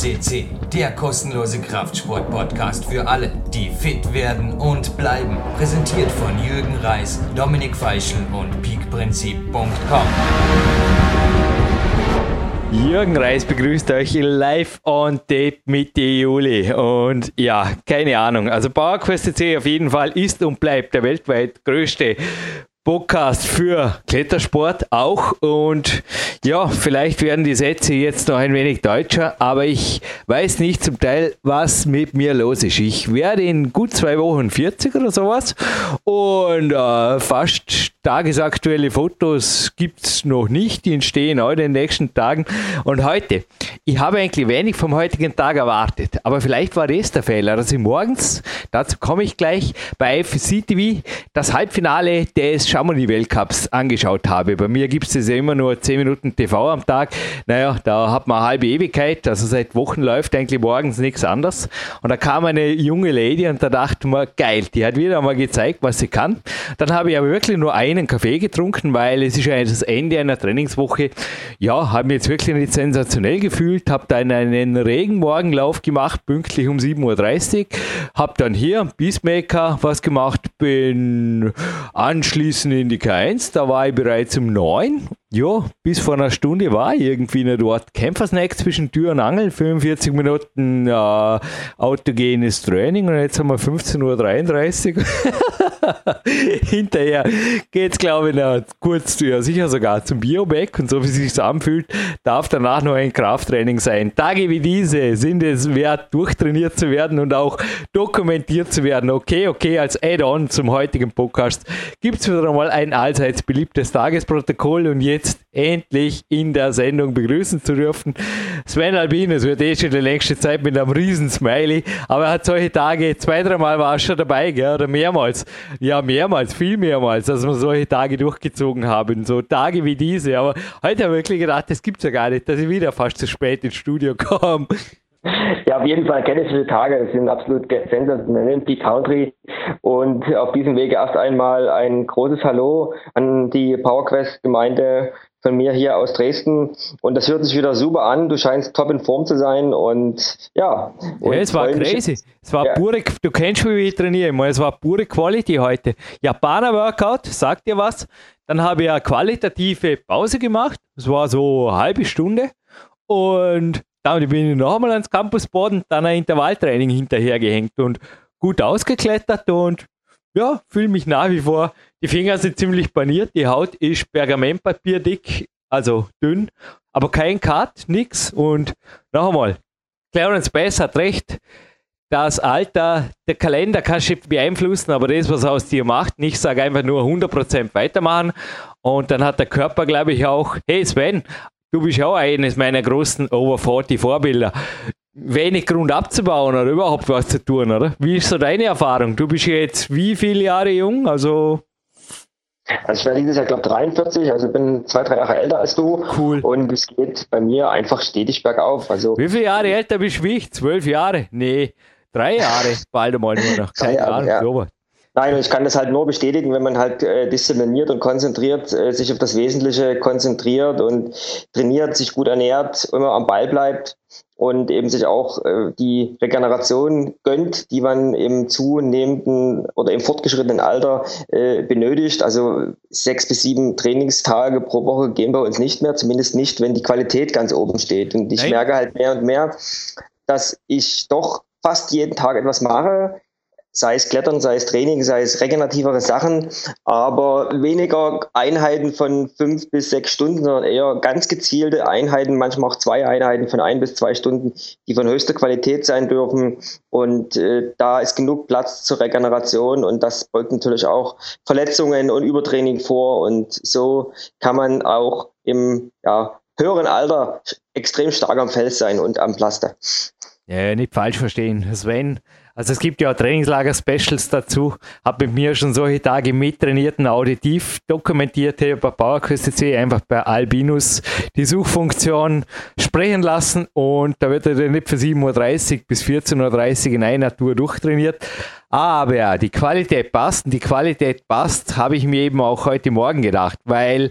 CC, der kostenlose Kraftsport-Podcast für alle, die fit werden und bleiben. Präsentiert von Jürgen Reis, Dominik Feischl und peakprinzip.com. Jürgen Reis begrüßt euch live on tape Mitte Juli. Und ja, keine Ahnung. Also PowerQuest CC auf jeden Fall ist und bleibt der weltweit größte Podcast für Klettersport auch. Und ja, vielleicht werden die Sätze jetzt noch ein wenig deutscher, aber ich weiß nicht zum Teil, was mit mir los ist. Ich werde in gut zwei Wochen 40 oder sowas und äh, fast tagesaktuelle Fotos gibt es noch nicht. Die entstehen auch in den nächsten Tagen. Und heute, ich habe eigentlich wenig vom heutigen Tag erwartet, aber vielleicht war das der Fehler, dass ich morgens, dazu komme ich gleich, bei FCTV TV das Halbfinale des Chamonix Weltcups angeschaut habe. Bei mir gibt es ja immer nur 10 Minuten TV am Tag. Naja, da hat man eine halbe Ewigkeit, also seit Wochen läuft eigentlich morgens nichts anderes. Und da kam eine junge Lady und da dachte man, geil, die hat wieder mal gezeigt, was sie kann. Dann habe ich aber wirklich nur einen Kaffee getrunken, weil es ist ja das Ende einer Trainingswoche. Ja, habe mich jetzt wirklich nicht sensationell gefühlt, habe dann einen Regenmorgenlauf gemacht, pünktlich um 7.30 Uhr, habe dann hier am Peacemaker was gemacht, bin anschließend in die K1, da war ich bereits um 9 ja, bis vor einer Stunde war ich irgendwie nicht dort. Kämpfersnack zwischen Tür und Angel, 45 Minuten äh, autogenes Training und jetzt haben wir 15.33 Uhr. Hinterher geht es, glaube ich, noch kurz, ja, sicher sogar zum Bioback und so wie es sich anfühlt, darf danach noch ein Krafttraining sein. Tage wie diese sind es wert, durchtrainiert zu werden und auch dokumentiert zu werden. Okay, okay, als Add-on zum heutigen Podcast gibt es wieder einmal ein allseits beliebtes Tagesprotokoll und jetzt jetzt endlich in der Sendung begrüßen zu dürfen. Sven Albin, es wird eh schon die längste Zeit mit einem riesen Smiley, aber er hat solche Tage, zwei, dreimal war er schon dabei, gell? oder mehrmals. Ja, mehrmals, viel mehrmals, dass wir solche Tage durchgezogen haben. So Tage wie diese. Aber heute habe ich wirklich gedacht, das gibt es ja gar nicht, dass ich wieder fast zu spät ins Studio komme. Ja, auf jeden Fall kenne ich diese Tage. Das sind absolut sensationell, die Country. Und auf diesem Wege erst einmal ein großes Hallo an die PowerQuest-Gemeinde von mir hier aus Dresden. Und das hört sich wieder super an. Du scheinst top in Form zu sein. Und ja. Und ja, es war crazy. Es war ja. pure, du kennst mich, wie ich trainiere. Es war pure Quality heute. Japaner Workout, sagt dir was? Dann habe ich eine qualitative Pause gemacht. Es war so eine halbe Stunde. Und dann bin ich noch einmal ans Campusboard und dann ein Intervalltraining hinterhergehängt und gut ausgeklettert und ja, fühle mich nach wie vor. Die Finger sind ziemlich paniert, die Haut ist Pergamentpapier dick, also dünn, aber kein Cut, nix. Und noch einmal, Clarence Bass hat recht, das Alter, der Kalender kann du beeinflussen, aber das, was er aus dir macht, nicht sage einfach nur 100% weitermachen. Und dann hat der Körper, glaube ich, auch, hey Sven, Du bist auch eines meiner großen Over 40 Vorbilder. Wenig Grund abzubauen oder überhaupt was zu tun, oder? Wie ist so deine Erfahrung? Du bist jetzt wie viele Jahre jung? Also also ich werde dieses Jahr, glaube 43, also bin zwei, drei Jahre älter als du. Cool. Und es geht bei mir einfach stetig bergauf. Also wie viele Jahre älter bist du wie ich? Zwölf Jahre? Nee, drei Jahre, bald einmal nur noch. Keine Ahnung, ja. Nein, ich kann das halt nur bestätigen, wenn man halt äh, diszipliniert und konzentriert, äh, sich auf das Wesentliche konzentriert und trainiert, sich gut ernährt, immer am Ball bleibt und eben sich auch äh, die Regeneration gönnt, die man im zunehmenden oder im fortgeschrittenen Alter äh, benötigt. Also sechs bis sieben Trainingstage pro Woche gehen bei uns nicht mehr, zumindest nicht, wenn die Qualität ganz oben steht. Und ich Nein. merke halt mehr und mehr, dass ich doch fast jeden Tag etwas mache, sei es Klettern, sei es Training, sei es regenerativere Sachen, aber weniger Einheiten von fünf bis sechs Stunden, sondern eher ganz gezielte Einheiten, manchmal auch zwei Einheiten von ein bis zwei Stunden, die von höchster Qualität sein dürfen. Und äh, da ist genug Platz zur Regeneration und das beugt natürlich auch Verletzungen und Übertraining vor. Und so kann man auch im ja, höheren Alter extrem stark am Fels sein und am Pflaster. Ja, nicht falsch verstehen. Sven, also es gibt ja Trainingslager-Specials dazu. Habe mit mir schon solche Tage mittrainiert und auditiv dokumentiert. Habe bei PowerQuest.c einfach bei Albinus die Suchfunktion sprechen lassen und da wird er dann nicht von 7.30 Uhr bis 14.30 Uhr in einer Tour durchtrainiert. Aber ja, die Qualität passt und die Qualität passt, habe ich mir eben auch heute Morgen gedacht, weil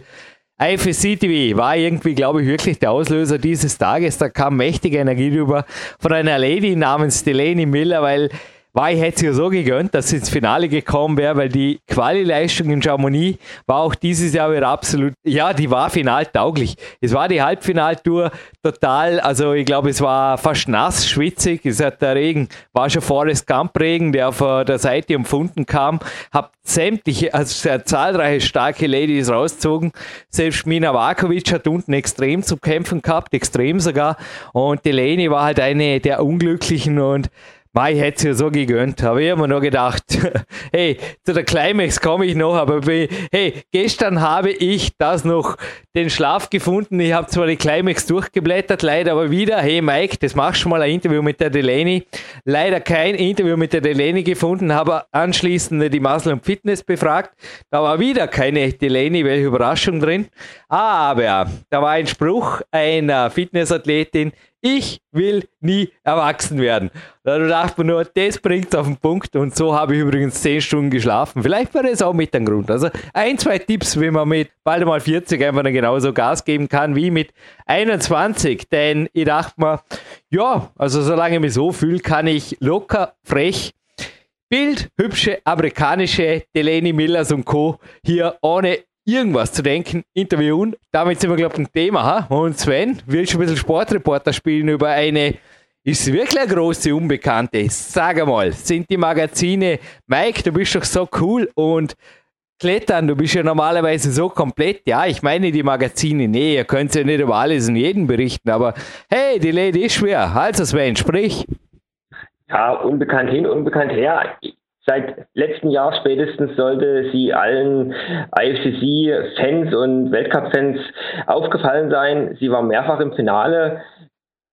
IFSC TV war irgendwie, glaube ich, wirklich der Auslöser dieses Tages. Da kam mächtige Energie rüber von einer Lady namens Delaney Miller, weil war, ich hätte es ja so gegönnt, dass sie ins Finale gekommen wäre, weil die Quali-Leistung in Chamonix war auch dieses Jahr wieder absolut, ja, die war finaltauglich. Es war die Halbfinaltour total, also ich glaube, es war fast nass, schwitzig, es hat der Regen, war schon Forest Gump Regen, der von der Seite empfunden kam, hab sämtliche, also sehr zahlreiche starke Ladies rausgezogen. Selbst Mina Vakovic hat unten extrem zu kämpfen gehabt, extrem sogar. Und Delaney war halt eine der Unglücklichen und Ich hätte es ja so gegönnt, aber ich habe mir nur gedacht, hey, zu der Climax komme ich noch, aber hey, gestern habe ich das noch den Schlaf gefunden. Ich habe zwar die Climax durchgeblättert, leider aber wieder, hey Mike, das machst du mal ein Interview mit der Delaney. Leider kein Interview mit der Delaney gefunden, habe anschließend die Muscle und Fitness befragt. Da war wieder keine Delaney, welche Überraschung drin. Aber da war ein Spruch einer Fitnessathletin, ich will nie erwachsen werden. Da dachte man nur, das bringt auf den Punkt und so habe ich übrigens 10 Stunden geschlafen. Vielleicht war das auch mit dem Grund. Also ein, zwei Tipps, wie man mit bald mal 40 einfach genauso Gas geben kann wie mit 21. Denn ich dachte mir, ja, also solange ich mich so fühle, kann ich locker, frech Bild, hübsche amerikanische Delaney Millers und Co. hier ohne irgendwas zu denken, interviewen. Damit sind wir, glaube ich, ein Thema. Ha? Und Sven, willst du ein bisschen Sportreporter spielen über eine, ist wirklich eine große Unbekannte? Sag einmal, sind die Magazine, Mike, du bist doch so cool und Klettern, du bist ja normalerweise so komplett. Ja, ich meine die Magazine, nee, ihr könnt ja nicht über alles und jeden berichten, aber hey, die Lady ist schwer. Also Sven, sprich. Ja, unbekannt hin, unbekannt her seit letztem Jahr spätestens sollte sie allen IFCC-Fans und Weltcup-Fans aufgefallen sein. Sie war mehrfach im Finale,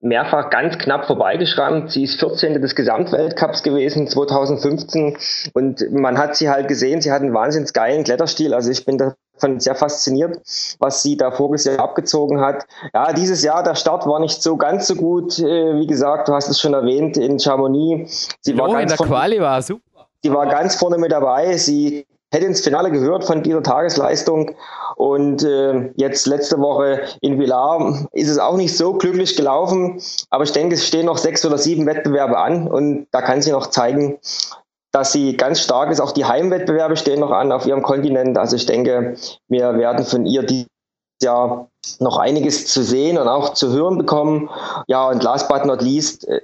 mehrfach ganz knapp vorbeigeschrammt. Sie ist 14. des Gesamtweltcups gewesen 2015 und man hat sie halt gesehen, sie hat einen wahnsinnig geilen Kletterstil. Also ich bin davon sehr fasziniert, was sie da voriges Jahr abgezogen hat. Ja, dieses Jahr, der Start war nicht so ganz so gut. Äh, wie gesagt, du hast es schon erwähnt, in Chamonix. Sie jo, war ganz in der Quali war super. Sie war ganz vorne mit dabei. Sie hätte ins Finale gehört von dieser Tagesleistung. Und äh, jetzt letzte Woche in Villar ist es auch nicht so glücklich gelaufen. Aber ich denke, es stehen noch sechs oder sieben Wettbewerbe an. Und da kann sie noch zeigen, dass sie ganz stark ist. Auch die Heimwettbewerbe stehen noch an auf ihrem Kontinent. Also ich denke, wir werden von ihr dieses Jahr noch einiges zu sehen und auch zu hören bekommen. Ja, und last but not least, äh,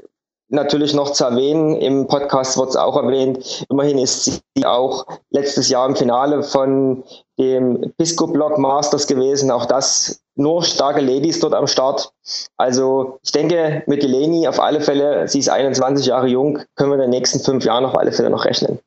natürlich noch zu erwähnen, im Podcast wird es auch erwähnt, immerhin ist sie auch letztes Jahr im Finale von dem Pisco Block Masters gewesen. Auch das nur starke Ladies dort am Start. Also ich denke, mit Eleni auf alle Fälle, sie ist 21 Jahre jung, können wir in den nächsten fünf Jahren auf alle Fälle noch rechnen.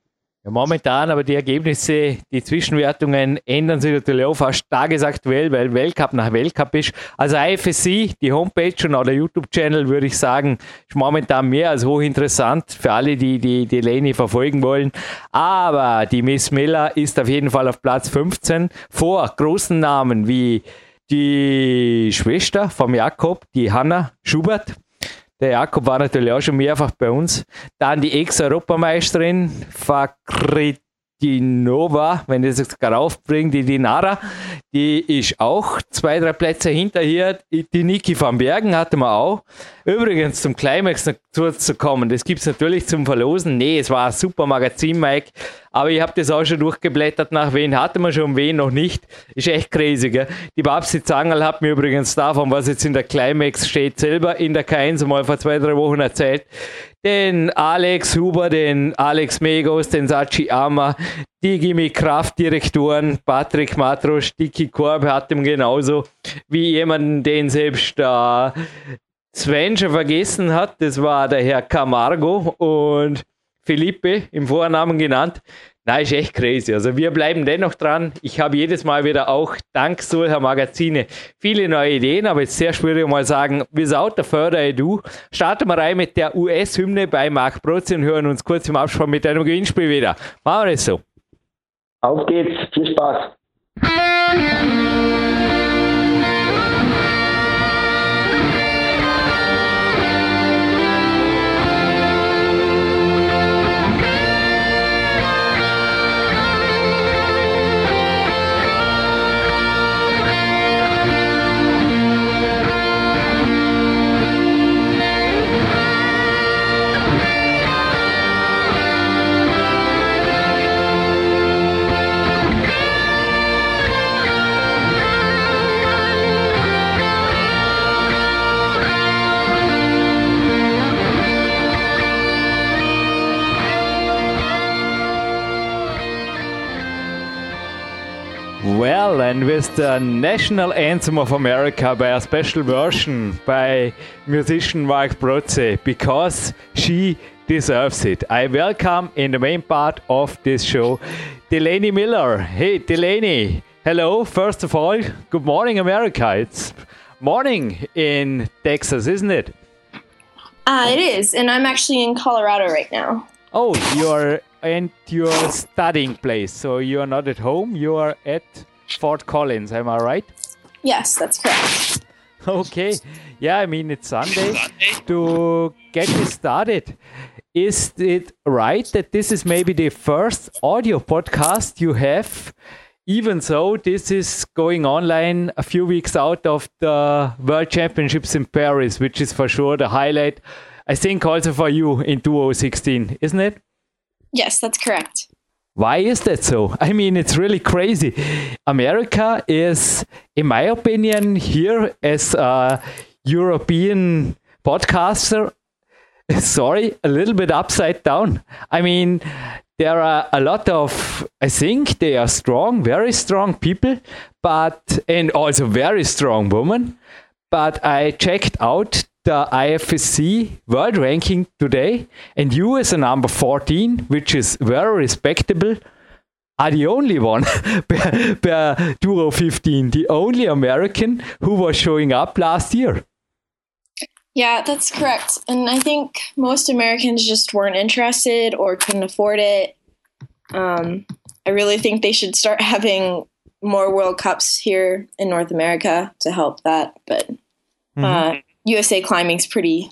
Ja, momentan, aber die Ergebnisse, die Zwischenwertungen ändern sich natürlich auch fast tagesaktuell, weil Weltcup nach Weltcup ist. Also IFSC, die Homepage und auch der YouTube-Channel, würde ich sagen, ist momentan mehr als hochinteressant für alle, die die, die Leni verfolgen wollen. Aber die Miss Miller ist auf jeden Fall auf Platz 15 vor großen Namen wie die Schwester vom Jakob, die Hanna Schubert, der Jakob war natürlich auch schon mehrfach bei uns. Dann die Ex-Europameisterin Fakritinova, wenn ich das jetzt gerade aufbringe, die Dinara, die ist auch zwei, drei Plätze hinter hier. Die Niki van Bergen hatte man auch. Übrigens zum Climax dazu zu kommen, das gibt es natürlich zum Verlosen. Nee, es war ein super Magazin, Mike. Aber ich habe das auch schon durchgeblättert, nach wen hatte man schon, wen noch nicht. Ist echt crazy, gell? Die Babsi Zangel hat mir übrigens davon, was jetzt in der Climax steht, selber in der K1 mal vor zwei, drei Wochen erzählt. Den Alex Huber, den Alex Megos, den Sachi Ama, die Gimme Kraftdirektoren, Patrick Matrosch, Dicky Korb hat ihm genauso wie jemanden, den selbst äh, Sven schon vergessen hat. Das war der Herr Camargo und Felipe im Vornamen genannt. Na, ist echt crazy. Also wir bleiben dennoch dran. Ich habe jedes Mal wieder auch dank solcher Magazine viele neue Ideen, aber jetzt sehr schwierig mal sagen, without the further ado, starten wir rein mit der US-Hymne bei Marc Prozi und hören uns kurz im Abspann mit einem Gewinnspiel wieder. Machen wir es so. Auf geht's, viel Spaß. Well, and with the national anthem of America by a special version by musician Mark Brotze, because she deserves it. I welcome in the main part of this show Delaney Miller. Hey, Delaney. Hello, first of all, good morning, America. It's morning in Texas, isn't it? Uh, it is, and I'm actually in Colorado right now. Oh, you're in your studying place, so you're not at home, you are at Fort Collins, am I right? Yes, that's correct. Okay, yeah, I mean, it's Sunday. To get this started, is it right that this is maybe the first audio podcast you have? Even so, this is going online a few weeks out of the World Championships in Paris, which is for sure the highlight, I think, also for you in 2016, isn't it? Yes, that's correct. Why is that so? I mean, it's really crazy. America is, in my opinion, here as a European podcaster, sorry, a little bit upside down. I mean, there are a lot of, I think they are strong, very strong people, but, and also very strong women. But I checked out the IFSC world ranking today, and you as a number 14, which is very respectable, are the only one per, per 2015, the only American who was showing up last year. Yeah, that's correct. And I think most Americans just weren't interested or couldn't afford it. Um, I really think they should start having more World Cups here in North America to help that. But uh, mm-hmm. USA Climbing's pretty.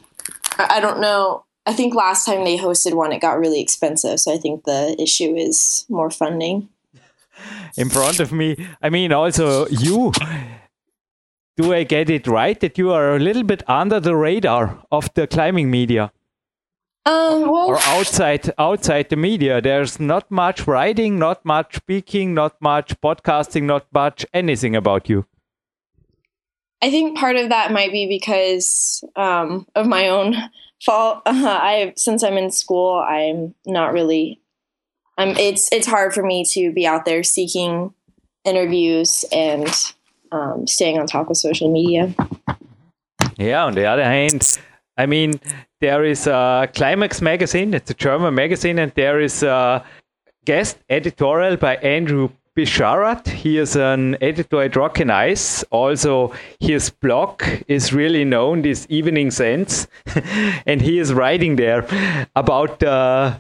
I don't know. I think last time they hosted one, it got really expensive. So I think the issue is more funding. In front of me, I mean, also you do I get it right that you are a little bit under the radar of the climbing media? Um, well, or outside outside the media, there's not much writing, not much speaking, not much podcasting, not much anything about you. I think part of that might be because um, of my own fault. Uh, I since I'm in school, I'm not really. I'm. It's it's hard for me to be out there seeking interviews and um, staying on top of social media. Yeah, on the other hand, I mean, there is a Climax magazine, it's a German magazine, and there is a guest editorial by Andrew Bisharat. He is an editor at Rock and Ice. Also, his blog is really known, this Evening Sends, and he is writing there about uh,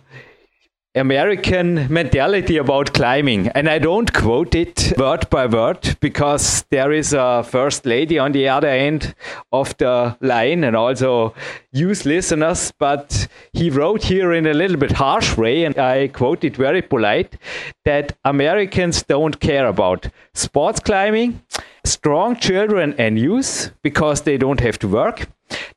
American mentality about climbing. And I don't quote it word by word because there is a first lady on the other end of the line and also use listeners. But he wrote here in a little bit harsh way, and I quote it very polite, that Americans don't care about sports climbing, strong children and youth because they don't have to work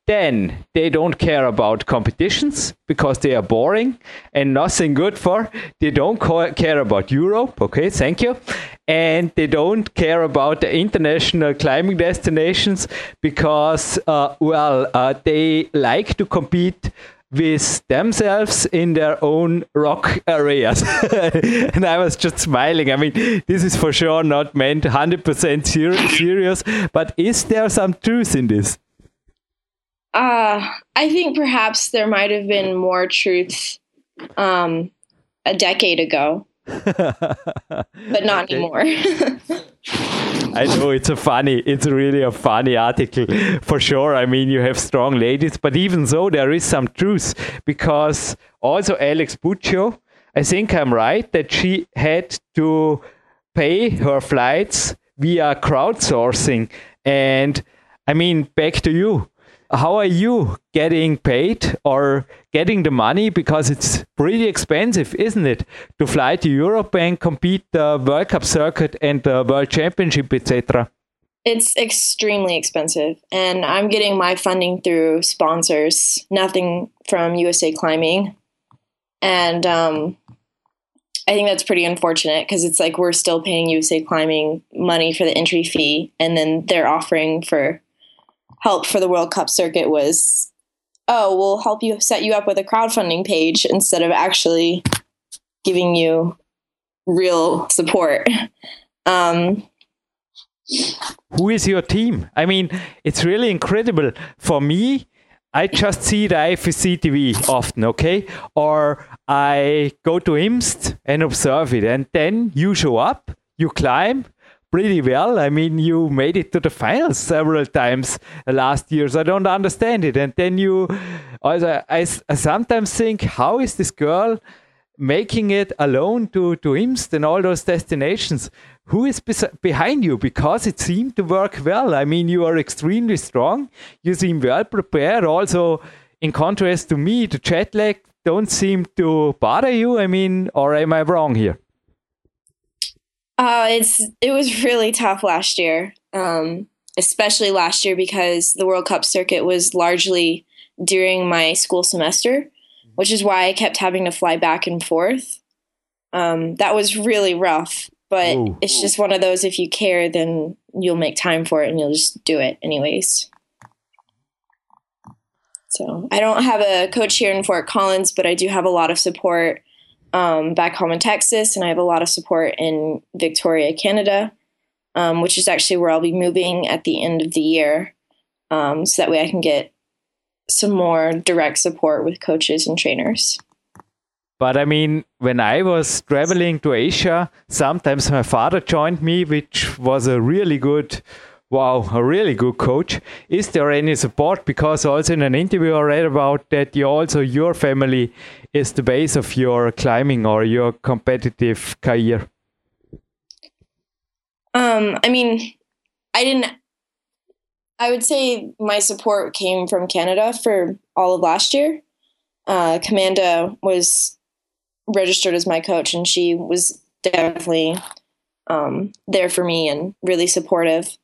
then they don't care about competitions because they are boring and nothing good for. They don't care about Europe. Okay, thank you. And they don't care about the international climbing destinations because, uh, well, uh, they like to compete with themselves in their own rock areas. and I was just smiling. I mean, this is for sure not meant 100% ser- serious, but is there some truth in this? Uh, I think perhaps there might have been more truth um, a decade ago, but not anymore. I know it's a funny, it's really a funny article for sure. I mean, you have strong ladies, but even so, there is some truth because also Alex Puccio, I think I'm right that she had to pay her flights via crowdsourcing. And I mean, back to you how are you getting paid or getting the money? Because it's pretty expensive isn't it to fly to europe and compete the world cup circuit and the world championship etc it's extremely expensive and i'm getting my funding through sponsors nothing from usa climbing. And um, i think that's pretty unfortunate because it's like we're still paying usa climbing money for the entry fee and then they're offering for help for the World Cup circuit was, oh, we'll help you set you up with a crowdfunding page instead of actually giving you real support. Um, Who is your team? I mean, it's really incredible. For me, I just see the IFSC TV often, okay? Or I go to IMST and observe it. And then you show up, you climb pretty well. I mean, you made it to the finals several times last year. So I don't understand it. And then you, also, I, I sometimes think, how is this girl making it alone to, to IMST and all those destinations? who is behind you because it seemed to work well. I mean, you are extremely strong. You seem well prepared. Also, in contrast to me, the jet lag don't seem to bother you. I mean, or am I wrong here? Uh, it's it was really tough last year, um, especially last year because the World Cup circuit was largely during my school semester, which is why I kept having to fly back and forth. Um, that was really rough but Ooh. it's just one of those if you care then you'll make time for it and you'll just do it anyways so i don't have a coach here in fort collins but i do have a lot of support um, back home in texas and i have a lot of support in victoria canada um, which is actually where i'll be moving at the end of the year um, so that way i can get some more direct support with coaches and trainers. But I mean, when I was traveling to Asia, sometimes my father joined me, which was a really good, wow, a really good coach. Is there any support? Because also in an interview I read about that you also your family is the base of your climbing or your competitive career. Um, I mean, I didn't. I would say my support came from Canada for all of last year. Uh, Commanda was registered as my coach, and she was definitely um, there for me and really supportive.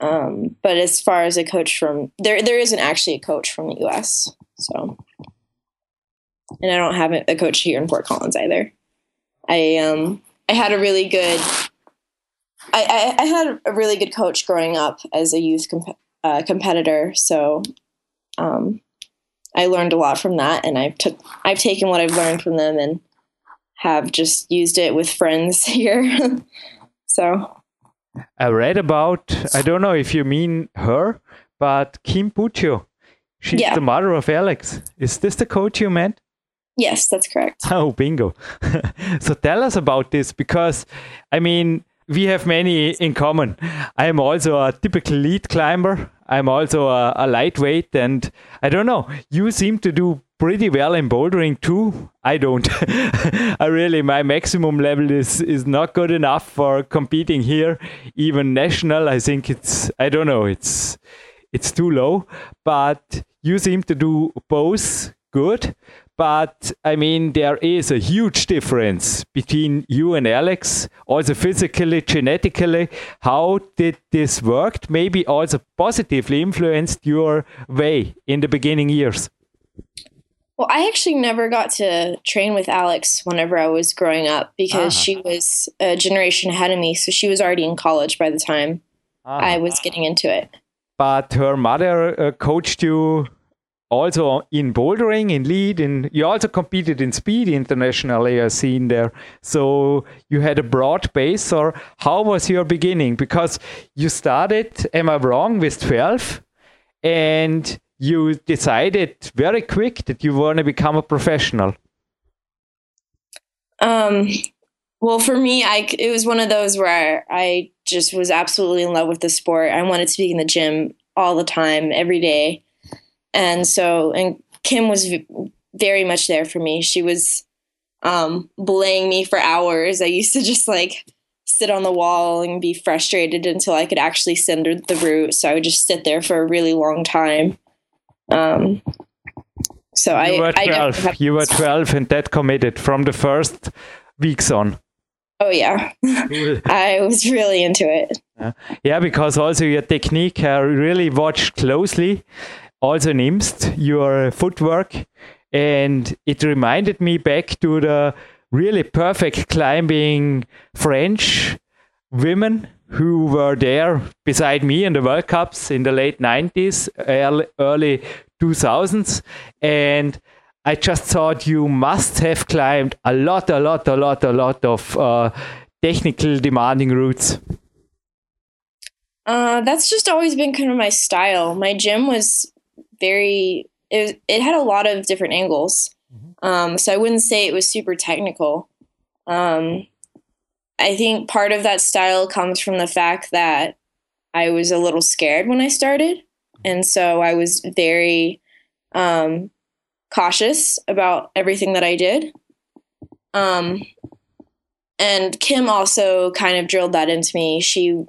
Um, but as far as a coach from there, there isn't actually a coach from the U.S. So, and I don't have a coach here in Fort Collins either. I um I had a really good I, I, I had a really good coach growing up as a youth comp- uh, competitor. So um, I learned a lot from that, and I've took I've taken what I've learned from them and have just used it with friends here. so I read about I don't know if you mean her, but Kim Puccio. She's yeah. the mother of Alex. Is this the coach you meant? Yes, that's correct. Oh, bingo. so tell us about this because I mean we have many in common. I am also a typical lead climber. I'm also a, a, lightweight, and I don't know. You seem to do pretty well in bouldering too. I don't. I really my maximum level is is not good enough for competing here, even national. I think it's I don't know. It's it's too low. But you seem to do both good. But I mean, there is a huge difference between you and Alex, also physically, genetically. How did this work? Maybe also positively influenced your way in the beginning years. Well, I actually never got to train with Alex whenever I was growing up because uh-huh. she was a generation ahead of me. So she was already in college by the time uh-huh. I was getting into it. But her mother uh, coached you also in bouldering, in lead, and you also competed in speed internationally, I've seen there. So you had a broad base, or how was your beginning? Because you started, am I wrong, with 12? And you decided very quick that you want to become a professional? Um, well, for me, I it was one of those where I just was absolutely in love with the sport. I wanted to be in the gym all the time, every day, and so and Kim was very much there for me. She was um, belaying me for hours. I used to just like sit on the wall and be frustrated until I could actually send the route. So I would just sit there for a really long time. Um, so you I, were 12. I you were 12 and that committed from the first weeks on. Oh yeah, I was really into it. Yeah. yeah, because also your technique, I really watched closely. Also in IMST, your footwork, and it reminded me back to the really perfect climbing French women who were there beside me in the World Cups in the late 90s, early, early 2000s. And I just thought you must have climbed a lot, a lot, a lot, a lot of uh, technical demanding routes? Uh, that's just always been kind of my style. My gym was very it, it had a lot of different angles. Mm-hmm. Um, so I wouldn't say it was super technical. Um, I think part of that style comes from the fact that I was a little scared when I started. And so I was very um, cautious about everything that I did. Um, and Kim also kind of drilled that into me. She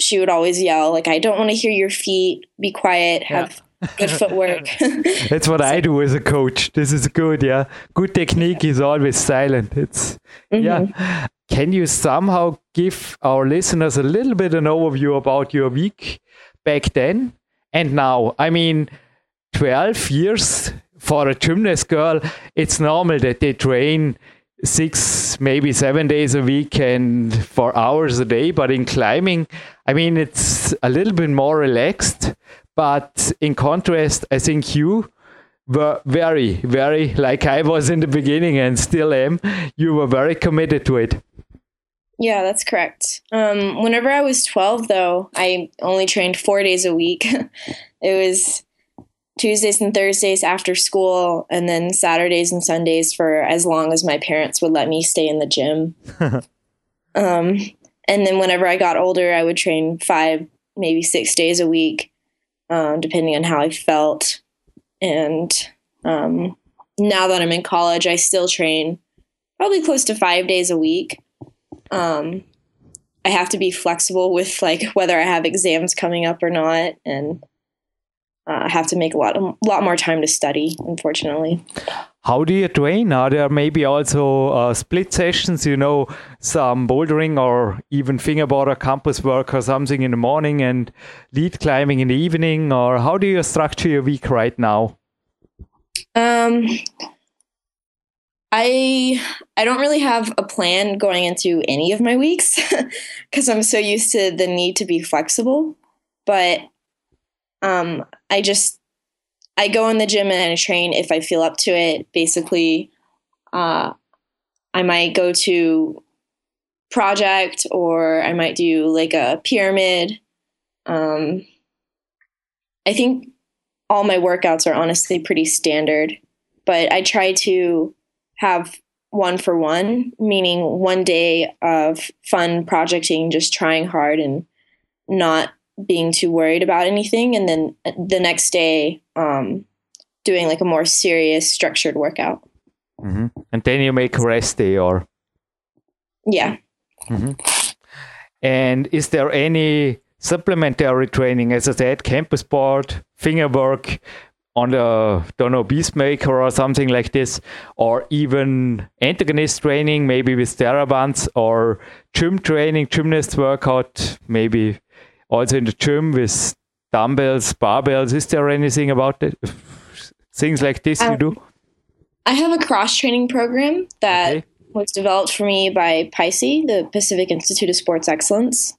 she would always yell like, "I don't want to hear your feet. Be quiet. Have good footwork. That's what I do as a coach. This is good, yeah. Good technique is always silent. It's mm-hmm. yeah. Can you somehow give our listeners a little bit an overview about your week back then and now? I mean, 12 years for a gymnast girl, it's normal that they train six, maybe seven days a week and for hours a day. But in climbing, I mean, it's a little bit more relaxed. But in contrast, I think you were very, very, like I was in the beginning and still am, you were very committed to it. Yeah, that's correct. Um, whenever I was 12, though, I only trained four days a week. it was Tuesdays and Thursdays after school, and then Saturdays and Sundays for as long as my parents would let me stay in the gym. um, and then whenever I got older, I would train five, maybe six days a week um, depending on how I felt. And um, now that I'm in college, I still train probably close to five days a week. Um, I have to be flexible with like whether I have exams coming up or not, and uh, I have to make a lot, a lot more time to study. Unfortunately. How do you train? Are there maybe also uh, split sessions, you know, some bouldering or even fingerboard or campus work or something in the morning and lead climbing in the evening? Or how do you structure your week right now? Um, I I don't really have a plan going into any of my weeks because I'm so used to the need to be flexible. But um, I just I go in the gym and I train if I feel up to it. Basically, uh, I might go to project or I might do like a pyramid. Um, I think all my workouts are honestly pretty standard, but I try to have one for one, meaning one day of fun projecting, just trying hard and not being too worried about anything and then the next day um, doing like a more serious structured workout mm-hmm. and then you make rest day or yeah mm-hmm. and is there any supplementary training as i said campus board, finger work on the don't know beastmaker or something like this or even antagonist training maybe with therabands or gym training gymnast workout maybe also in the gym with dumbbells, barbells. Is there anything about it? Things like this um, you do? I have a cross training program that okay. was developed for me by PISE, the Pacific Institute of Sports Excellence.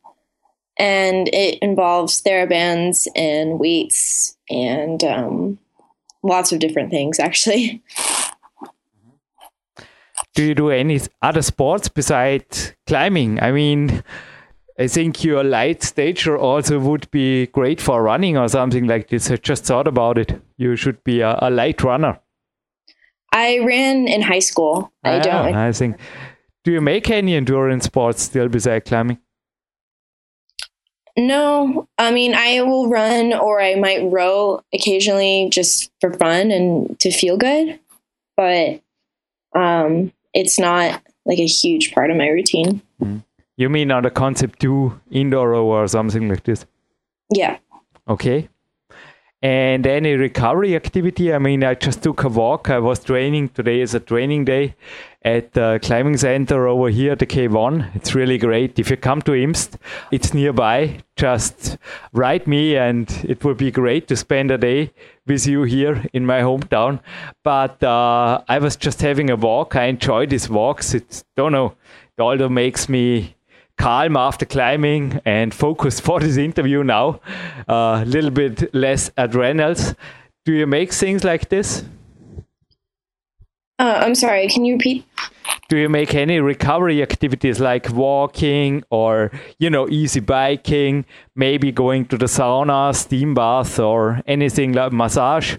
And it involves therabands and weights and um, lots of different things, actually. Do you do any other sports besides climbing? I mean, I think your light stature also would be great for running or something like this. I just thought about it. You should be a, a light runner. I ran in high school. I ah, don't. I think. Do you make any endurance sports still beside climbing? No, I mean I will run or I might row occasionally just for fun and to feel good, but um, it's not like a huge part of my routine. Mm. You mean on the concept two indoor or something like this? Yeah. Okay. And any recovery activity? I mean, I just took a walk. I was training. Today is a training day at the climbing center over here at the K1. It's really great. If you come to Imst, it's nearby. Just write me and it would be great to spend a day with you here in my hometown. But uh, I was just having a walk. I enjoy these walks. It's, don't know, it also makes me calm after climbing and focused for this interview now. A uh, little bit less adrenals. Do you make things like this? Uh, I'm sorry, can you repeat? do you make any recovery activities like walking or you know easy biking maybe going to the sauna steam bath or anything like massage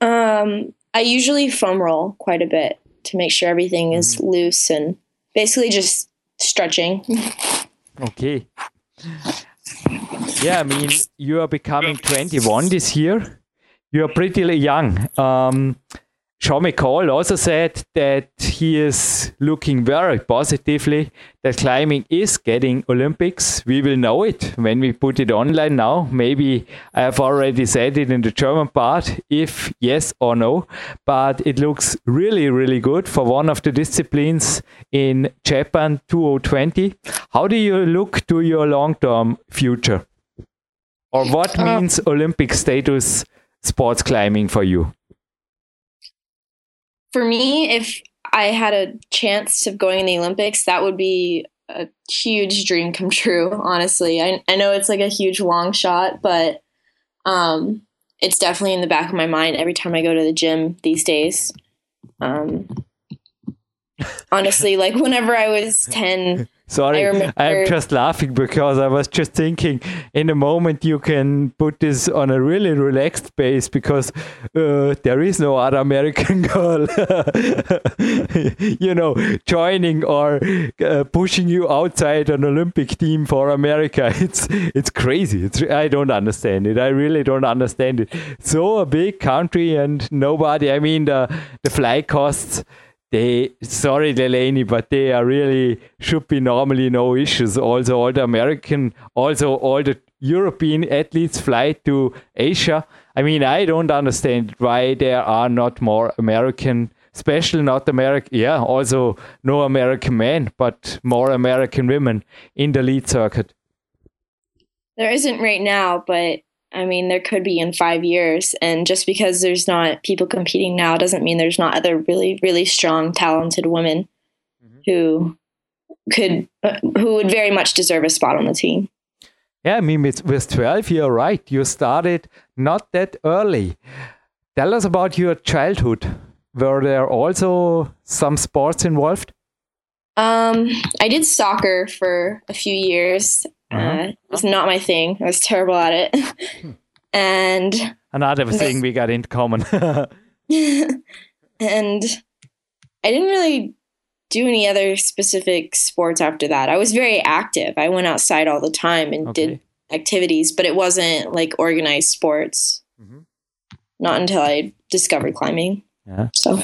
um i usually foam roll quite a bit to make sure everything is mm. loose and basically just stretching. Okay. Yeah i mean you are becoming 21 this year. You're pretty young. Um, Sean McColl also said that he is looking very positively that climbing is getting Olympics. We will know it when we put it online now. Maybe I have already said it in the German part, if yes or no. But it looks really, really good for one of the disciplines in Japan 2020. How do you look to your long term future? Or what uh, means Olympic status sports climbing for you? For me, if I had a chance of going in the Olympics, that would be a huge dream come true, honestly. I, I know it's like a huge long shot, but um, it's definitely in the back of my mind every time I go to the gym these days. Um, honestly, like whenever I was 10, Sorry, I'm just laughing because I was just thinking in a moment you can put this on a really relaxed base because uh, there is no other American girl, you know, joining or uh, pushing you outside an Olympic team for America. It's it's crazy. It's, I don't understand it. I really don't understand it. So a big country and nobody. I mean the the flight costs they sorry Delaney, but they are really should be normally no issues. Also, all the American, also all the European athletes fly to Asia. I mean, I don't understand why there are not more American, especially not American. Yeah, also no American men, but more American women in the lead circuit. There isn't right now, but I mean, there could be in five years. And just because there's not people competing now doesn't mean there's not other really, really strong, talented women mm-hmm. who could, uh, who would very much deserve a spot on the team. Yeah, I mean, with, with 12, you're right. You started not that early. Tell us about your childhood. Were there also some sports involved? Um, I did soccer for a few years. Uh-huh. Uh, it was not my thing. I was terrible at it. and another thing we got in common. and I didn't really do any other specific sports after that. I was very active. I went outside all the time and okay. did activities, but it wasn't like organized sports. Mm-hmm. Not until I discovered climbing. Yeah. So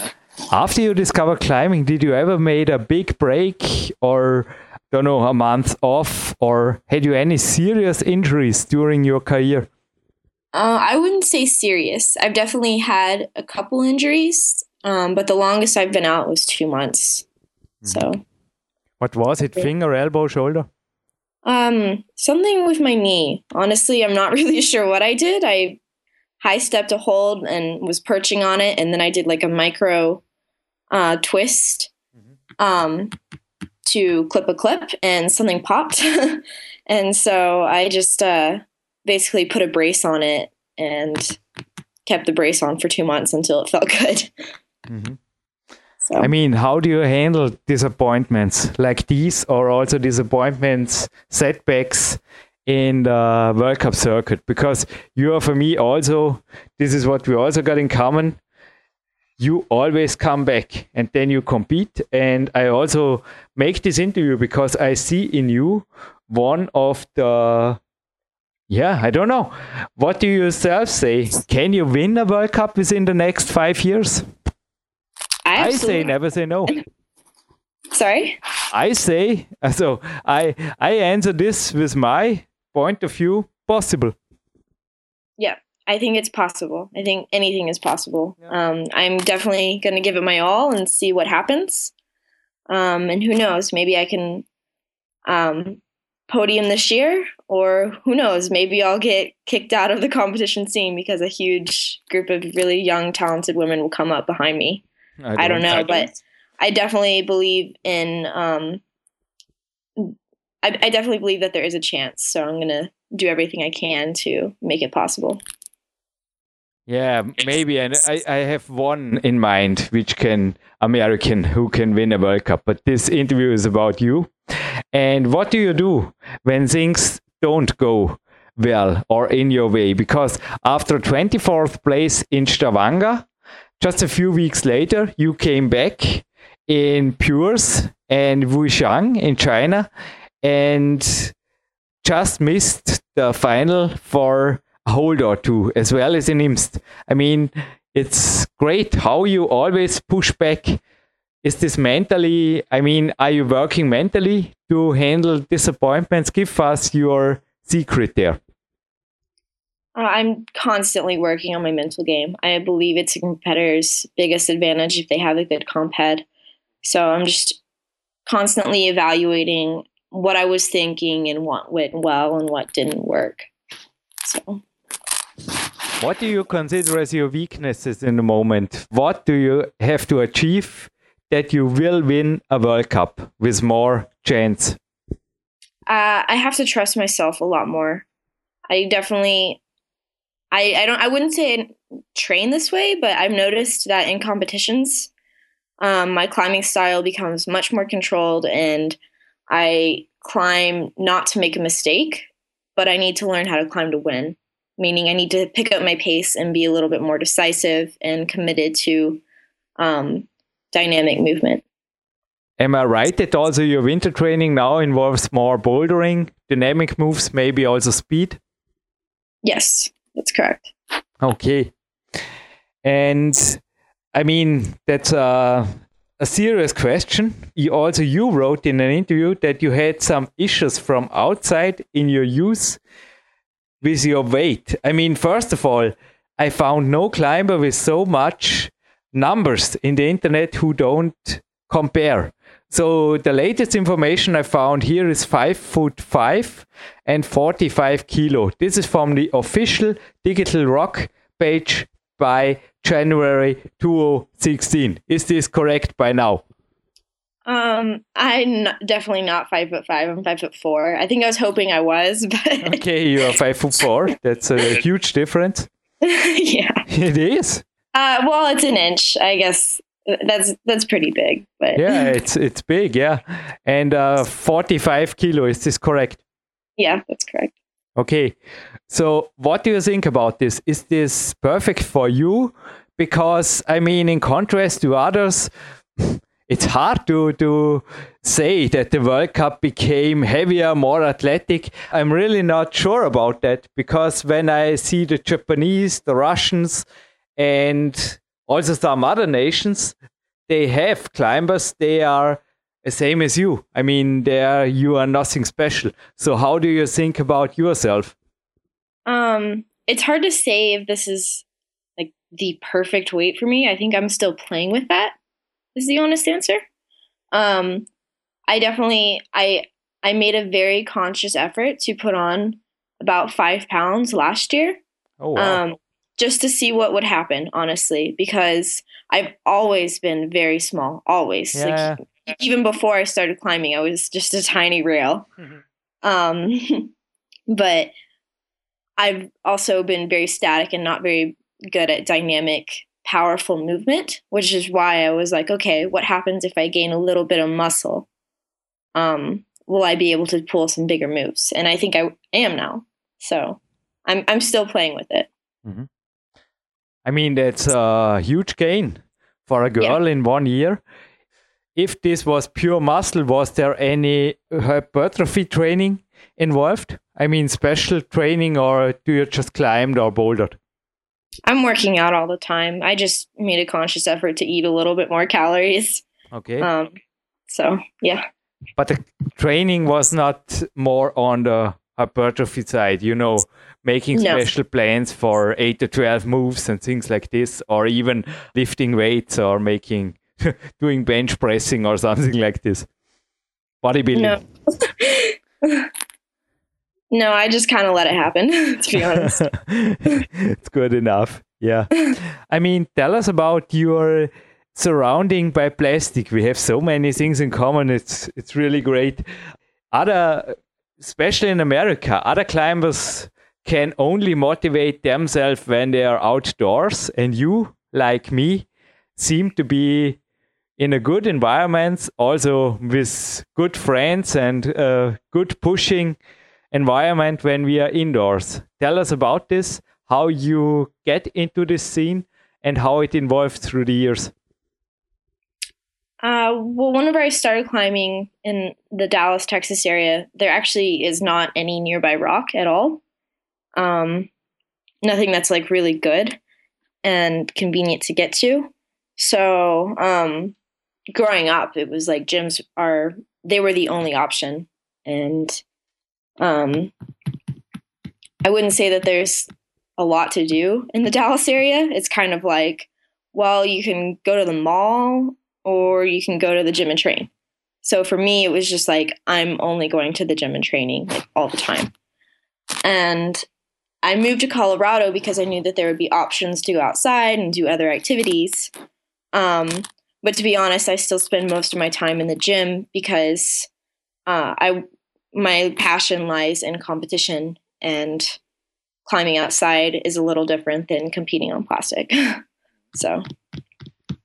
after you discovered climbing, did you ever made a big break or don't know, a month off, or had you any serious injuries during your career? Uh, I wouldn't say serious. I've definitely had a couple injuries, um, but the longest I've been out was two months. Mm. So, what was it? Finger, elbow, shoulder? Um, something with my knee. Honestly, I'm not really sure what I did. I high stepped a hold and was perching on it, and then I did like a micro uh, twist. Mm-hmm. Um, to clip a clip and something popped. and so I just uh, basically put a brace on it and kept the brace on for two months until it felt good. Mm-hmm. So. I mean, how do you handle disappointments like these or also disappointments, setbacks in the World Cup circuit? Because you are, for me, also, this is what we also got in common you always come back and then you compete. And I also make this interview because I see in you one of the yeah, I don't know. What do you yourself say? Can you win a World Cup within the next five years? I, I say never say no. Sorry? I say so I I answer this with my point of view possible. Yeah. I think it's possible. I think anything is possible. Yeah. Um, I'm definitely going to give it my all and see what happens. Um, and who knows? Maybe I can um, podium this year, or who knows? Maybe I'll get kicked out of the competition scene because a huge group of really young, talented women will come up behind me. I don't, I don't know, I but I definitely believe in. Um, I, I definitely believe that there is a chance. So I'm going to do everything I can to make it possible. Yeah, maybe. And I, I have one in mind, which can American who can win a World Cup. But this interview is about you. And what do you do when things don't go well or in your way? Because after 24th place in Stavanger, just a few weeks later, you came back in Puurs and Wujiang in China and just missed the final for hold or two, as well as in Imst. I mean, it's great how you always push back. Is this mentally, I mean, are you working mentally to handle disappointments? Give us your secret there. Uh, I'm constantly working on my mental game. I believe it's a competitor's biggest advantage if they have a good comp head. So I'm just constantly evaluating what I was thinking and what went well and what didn't work. So what do you consider as your weaknesses in the moment? What do you have to achieve that you will win a World Cup with more chance? Uh, I have to trust myself a lot more. I definitely, I, I don't, I wouldn't say train this way, but I've noticed that in competitions, um, my climbing style becomes much more controlled and I climb not to make a mistake, but I need to learn how to climb to win meaning I need to pick up my pace and be a little bit more decisive and committed to um, dynamic movement. Am I right that also your winter training now involves more bouldering, dynamic moves, maybe also speed? Yes, that's correct. Okay. And I mean, that's a, a serious question. You also you wrote in an interview that you had some issues from outside in your youth with your weight. I mean, first of all, I found no climber with so much numbers in the internet who don't compare. So the latest information I found here is five foot five and 45 kilo. This is from the official Digital Rock page by January 2016. Is this correct by now? Um, I'm definitely not five foot five. I'm five foot four. I think I was hoping I was, but okay, you are five foot four. That's a huge difference. yeah, it is. Uh, well, it's an inch, I guess. That's that's pretty big, but yeah, it's it's big, yeah. And uh, forty-five kilo. Is this correct? Yeah, that's correct. Okay, so what do you think about this? Is this perfect for you? Because I mean, in contrast to others it's hard to to say that the World Cup became heavier, more athletic. I'm really not sure about that because when I see the Japanese, the Russians, and also some other nations, they have climbers. They are the same as you. I mean, they are you are nothing special. So how do you think about yourself? Um, it's hard to say if this is like the perfect weight for me. I think I'm still playing with that is the honest answer. Um, I definitely I I made a very conscious effort to put on about five pounds last year. Oh wow. Um, just to see what would happen, honestly, because I've always been very small, always. Yeah. Like even before I started climbing, I was just a tiny rail. Mm-hmm. Um, but I've also been very static and not very good at dynamic powerful movement, which is why I was like, okay, what happens if I gain a little bit of muscle? Um, will I be able to pull some bigger moves? And I think I am now. So I'm I'm still playing with it. Mm-hmm. I mean, that's a huge gain for a girl yeah. in one year. If this was pure muscle, was there any hypertrophy training involved? I mean, special training, or do you just climbed or bouldered? I'm working out all the time. I just made a conscious effort to eat a little bit more calories. Okay. Um, so yeah. But the training was not more on the hypertrophy side, you know, making no. special plans for eight to twelve moves and things like this, or even lifting weights or making doing bench pressing or something like this. Bodybuilding. No. No, I just kind of let it happen, to be honest. it's good enough. Yeah. I mean, tell us about your surrounding by plastic. We have so many things in common. It's it's really great. Other especially in America, other climbers can only motivate themselves when they are outdoors. And you, like me, seem to be in a good environment, also with good friends and a good pushing environment when we are indoors. Tell us about this, how you get into this scene, and how it evolved through the years. Uh, well, whenever I started climbing in the Dallas, Texas area, there actually is not any nearby rock at all. Um, nothing that's like really good and convenient to get to. So, um, growing up, it was like gyms are they were the only option, and um, I wouldn't say that there's a lot to do in the Dallas area. It's kind of like, well, you can go to the mall or you can go to the gym and train. So for me, it was just like I'm only going to the gym and training like all the time. And I moved to Colorado because I knew that there would be options to go outside and do other activities. Um, but to be honest, I still spend most of my time in the gym because uh, I my passion lies in competition and climbing outside is a little different than competing on plastic. so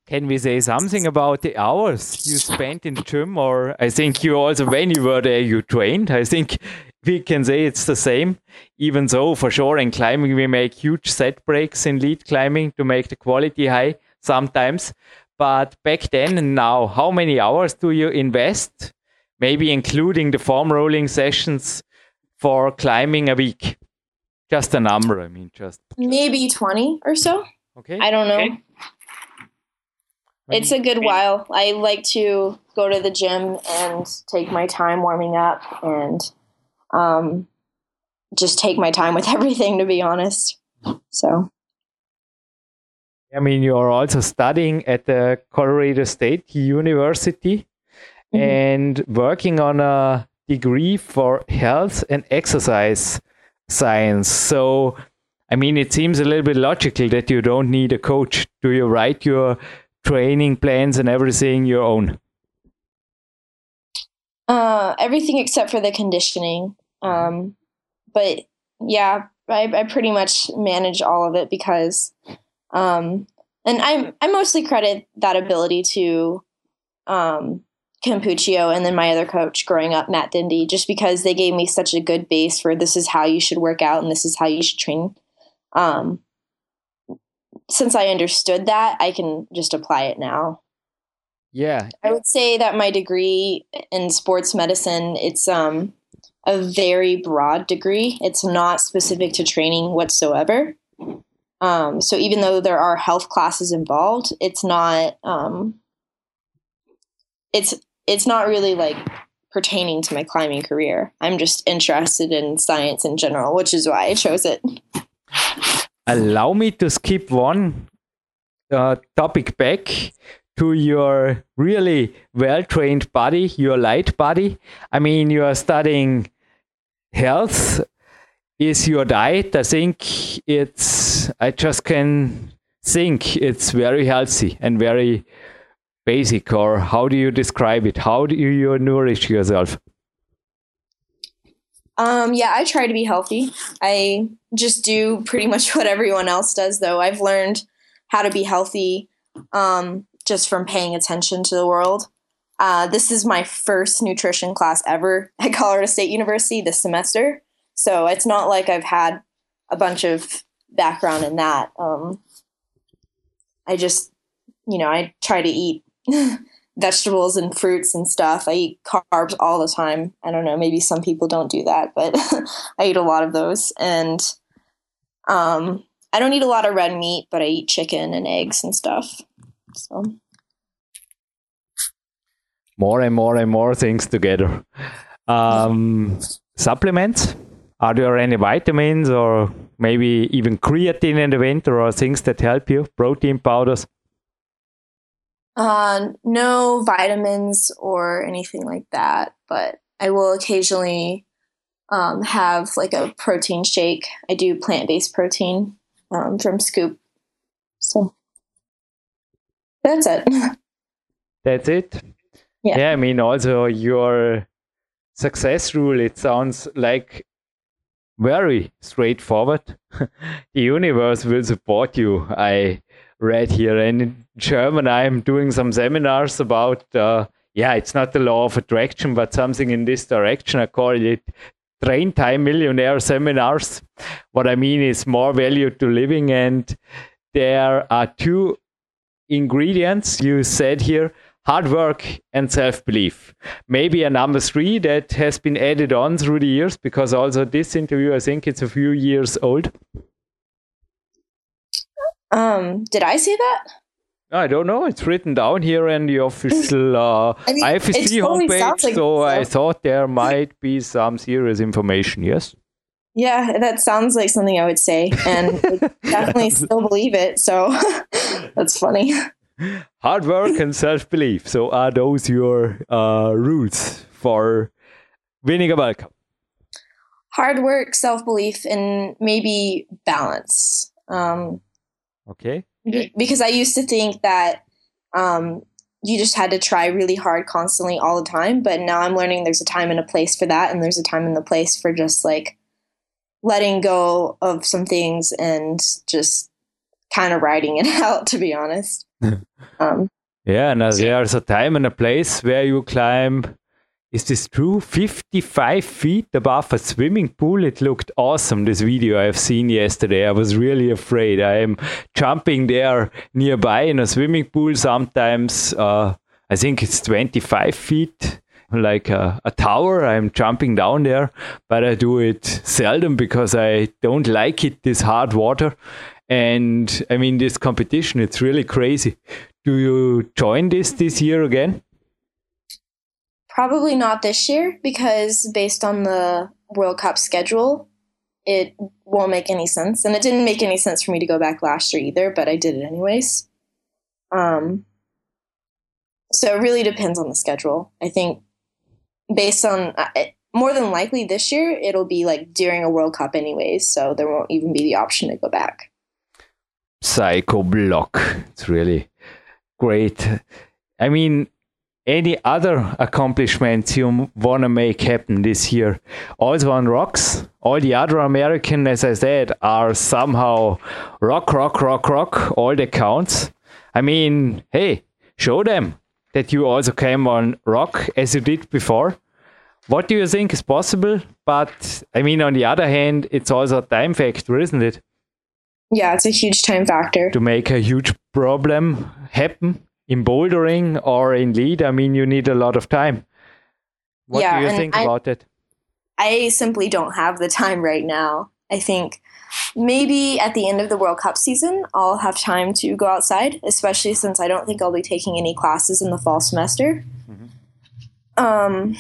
can we say something about the hours you spent in the gym? Or I think you also, when you were there, you trained. I think we can say it's the same. Even though, for sure, in climbing, we make huge set breaks in lead climbing to make the quality high sometimes. But back then and now, how many hours do you invest? Maybe including the foam rolling sessions for climbing a week? Just a number, I mean, just maybe 20 or so. Okay. I don't know. Okay. It's a good while. I like to go to the gym and take my time warming up and um, just take my time with everything, to be honest. So. I mean, you're also studying at the Colorado State University mm-hmm. and working on a degree for health and exercise science. So, I mean, it seems a little bit logical that you don't need a coach. Do you write your training plans and everything your own? Uh, everything except for the conditioning. Um, but yeah, I, I pretty much manage all of it because, um, and I I mostly credit that ability to um, Campuccio and then my other coach growing up, Matt Dindy, just because they gave me such a good base for this is how you should work out and this is how you should train. Um, since I understood that, I can just apply it now. Yeah. I would say that my degree in sports medicine, it's um a very broad degree. It's not specific to training whatsoever. Um, so even though there are health classes involved, it's not um, it's it's not really like pertaining to my climbing career. I'm just interested in science in general, which is why I chose it allow me to skip one uh, topic back to your really well trained body, your light body. I mean, you are studying health. Is your diet? I think it's, I just can think it's very healthy and very basic. Or how do you describe it? How do you nourish yourself? Um, yeah, I try to be healthy. I just do pretty much what everyone else does, though. I've learned how to be healthy um, just from paying attention to the world. Uh, this is my first nutrition class ever at Colorado State University this semester. So it's not like I've had a bunch of background in that. Um, I just, you know, I try to eat vegetables and fruits and stuff. I eat carbs all the time. I don't know, maybe some people don't do that, but I eat a lot of those. And um, I don't eat a lot of red meat, but I eat chicken and eggs and stuff. So more and more and more things together. Um, supplements? Are there any vitamins or maybe even creatine in the winter or things that help you? Protein powders? Uh, no vitamins or anything like that, but I will occasionally um, have like a protein shake. I do plant based protein um, from Scoop. So that's it. That's it. Yeah. yeah, I mean, also your success rule, it sounds like very straightforward. the universe will support you. I read here, and in German, I'm doing some seminars about. Uh, yeah, it's not the law of attraction, but something in this direction. I call it train time millionaire seminars. What I mean is more value to living, and there are two ingredients you said here hard work and self belief. Maybe a number three that has been added on through the years because also this interview, I think it's a few years old. Um, did I say that? I don't know. It's written down here in the official uh, I mean, IFSC totally homepage, like so I thought there might be some serious information. Yes. Yeah, that sounds like something I would say, and definitely still believe it. So that's funny. Hard work and self belief. So, are those your uh, rules for winning a World Cup? Hard work, self belief, and maybe balance. Um, okay. Because I used to think that um, you just had to try really hard constantly all the time, but now I'm learning there's a time and a place for that, and there's a time and a place for just like letting go of some things and just kind of writing it out, to be honest. um, yeah, and there's a time and a place where you climb. Is this true? 55 feet above a swimming pool. It looked awesome, this video I've seen yesterday. I was really afraid. I am jumping there nearby in a swimming pool sometimes. Uh, I think it's 25 feet like a, a, tower. I'm jumping down there, but I do it seldom because I don't like it, this hard water. And I mean, this competition, it's really crazy. Do you join this this year again? Probably not this year because based on the World Cup schedule, it won't make any sense. And it didn't make any sense for me to go back last year either, but I did it anyways. Um, so it really depends on the schedule. I think based on uh, more than likely this year, it'll be like during a World Cup anyways, so there won't even be the option to go back. Psicobloc. It's really great. I mean, any other accomplishments you want to make happen this year? Also on rocks. All the other American, as I said, are somehow rock, rock, rock, rock. All the counts. I mean, hey, show them that you also came on rock as you did before. What do you think is possible? But I mean, on the other hand, it's also a time factor, isn't it? Yeah, it's a huge time factor. To make a huge problem happen in bouldering or in lead, I mean, you need a lot of time. What yeah, do you think I, about it? I simply don't have the time right now. I think maybe at the end of the World Cup season, I'll have time to go outside, especially since I don't think I'll be taking any classes in the fall semester. Mm-hmm. Um,